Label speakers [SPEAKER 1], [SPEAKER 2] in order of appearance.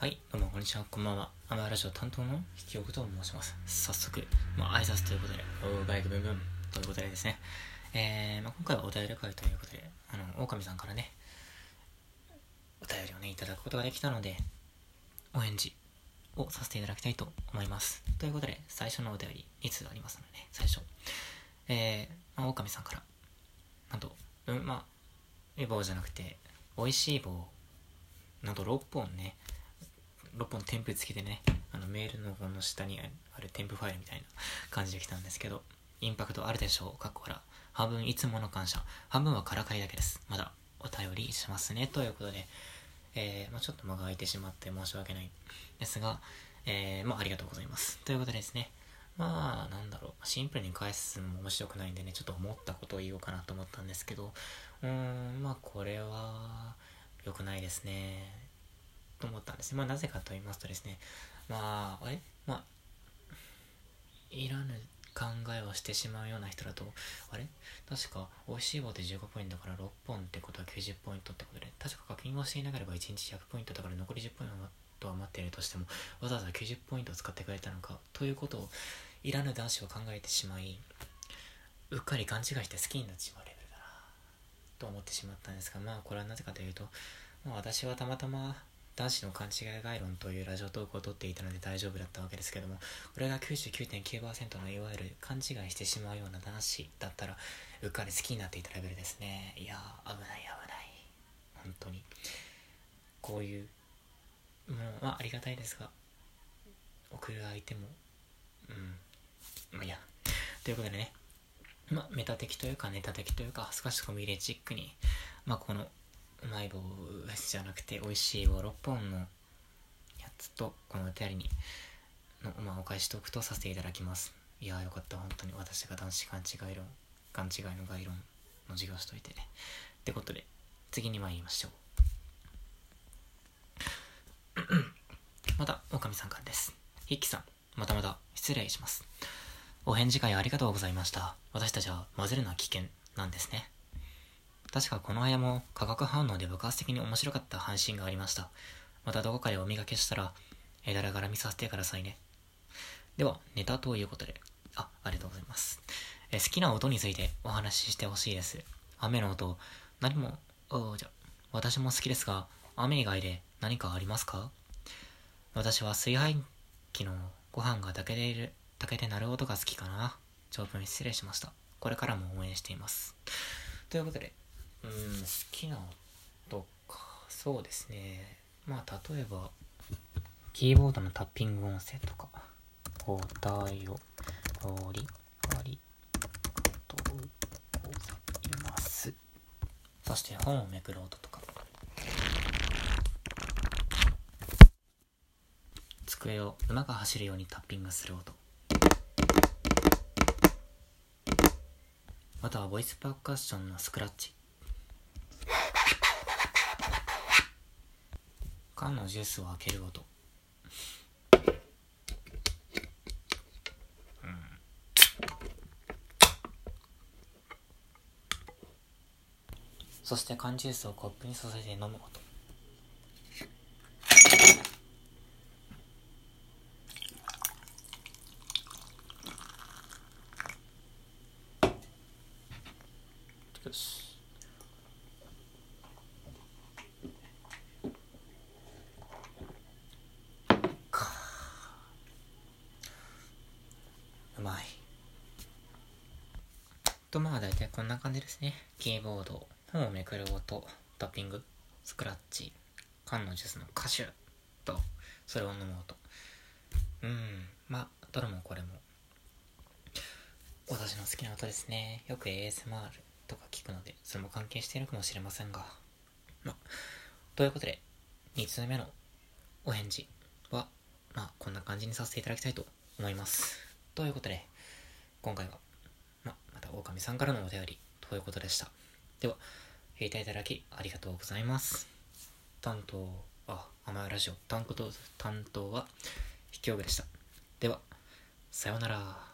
[SPEAKER 1] はい、どうもこんにちは、こんばんは。アマラジオ担当の引き奥と申します。早速、まあ、挨拶ということで、おバイクブンブンということでですね、えー、まあ、今回はお便り会ということで、あの、狼さんからね、お便りをね、いただくことができたので、お返事をさせていただきたいと思います。ということで、最初のお便り2通ありますので、ね、最初、えー、まあ、狼さんから、なんと、うん、まあ、え棒じゃなくて、美味しい棒、なんと6本ね、6本添付付きでね、あのメールの方の下にある添付ファイルみたいな感じで来たんですけど、インパクトあるでしょう。かっこから。半分いつもの感謝。半分はからかりだけです。まだお便りしますね。ということで、えー、まあ、ちょっと間が空いてしまって申し訳ないですが、えー、まあ、ありがとうございます。ということでですね、まあ、なんだろう、シンプルに返すのも面白くないんでね、ちょっと思ったことを言おうかなと思ったんですけど、うーん、まあ、これは、良くないですね。と思ったんですまあなぜかと言いますとですね、まあ、あれ？まあ、いらぬ考えをしてしまうような人だと、あれ？確か、美味しい棒で15ポイントから6本ってことは90ポイントってことで、確か課金をしていなければ1日100ポイントだから残り10ポイントは待っているとしても、わざわざ90ポイントを使ってくれたのか、ということを、いらぬ男子は考えてしまい、うっかり勘違いして好きになってしまうレベルだな、と思ってしまったんですが、まあ、これはなぜかというと、まあ、私はたまたま男子の勘違い概論というラジオトークを撮っていたので大丈夫だったわけですけどもこれが99.9%のいわゆる勘違いしてしまうような男子だったらうっかり好きになっていたレベルですね。いや危ない危ない。本当に。こういうもうまあありがたいですが送る相手もうん。まあいや。ということでね。まあメタ的というかネタ的というか少しコミュニチックに。まあこのうまい棒じゃなくて美味しい棒6本のやつとこのお便りにの、まあ、お返しトークとさせていただきます。いやーよかった。本当に私が男子勘違い論勘違いの概論の授業しといてね。ってことで次に参りましょう。また狼さんからです。筆記さんまたまた失礼します。お返事会ありがとうございました。私たちは混ぜるのは危険なんですね。確かこの部屋も化学反応で爆発的に面白かった配信がありました。またどこかでお磨きしたら、えだらがら見させてくださいね。では、ネタということで、あ、ありがとうございます。え好きな音についてお話ししてほしいです。雨の音、何も、おじゃ、私も好きですが、雨以外で何かありますか？私は炊飯器のご飯が炊けている、炊けて鳴る音が好きかな。長文失礼しました。これからも応援しています。ということで、うん、好きな音か。そうですね。まあ、例えば、キーボードのタッピング音声とか、お題を、おり、あり、とう、ございます。そして本をめくる音とか。机を馬が走るようにタッピングする音。またはボイスパーカッションのスクラッチ。缶のジュースを開ける音そして缶ジュースをコップに注いで飲む音よし。とまあ大体こんな感じですね。キーボード、本をめくる音、タッピング、スクラッチ、缶のジュースの歌手と、それを飲む音。うん、まあ、どれもこれも、私の好きな音ですね。よく ASMR とか聞くので、それも関係しているかもしれませんが。まあ、ということで、2通目のお返事は、まあ、こんな感じにさせていただきたいと思います。ということで、今回は狼さんからのお便りということでした。では、聞いていただきありがとうございます。担当、あ、甘いラジオ担当担当は、引きでした。では、さようなら。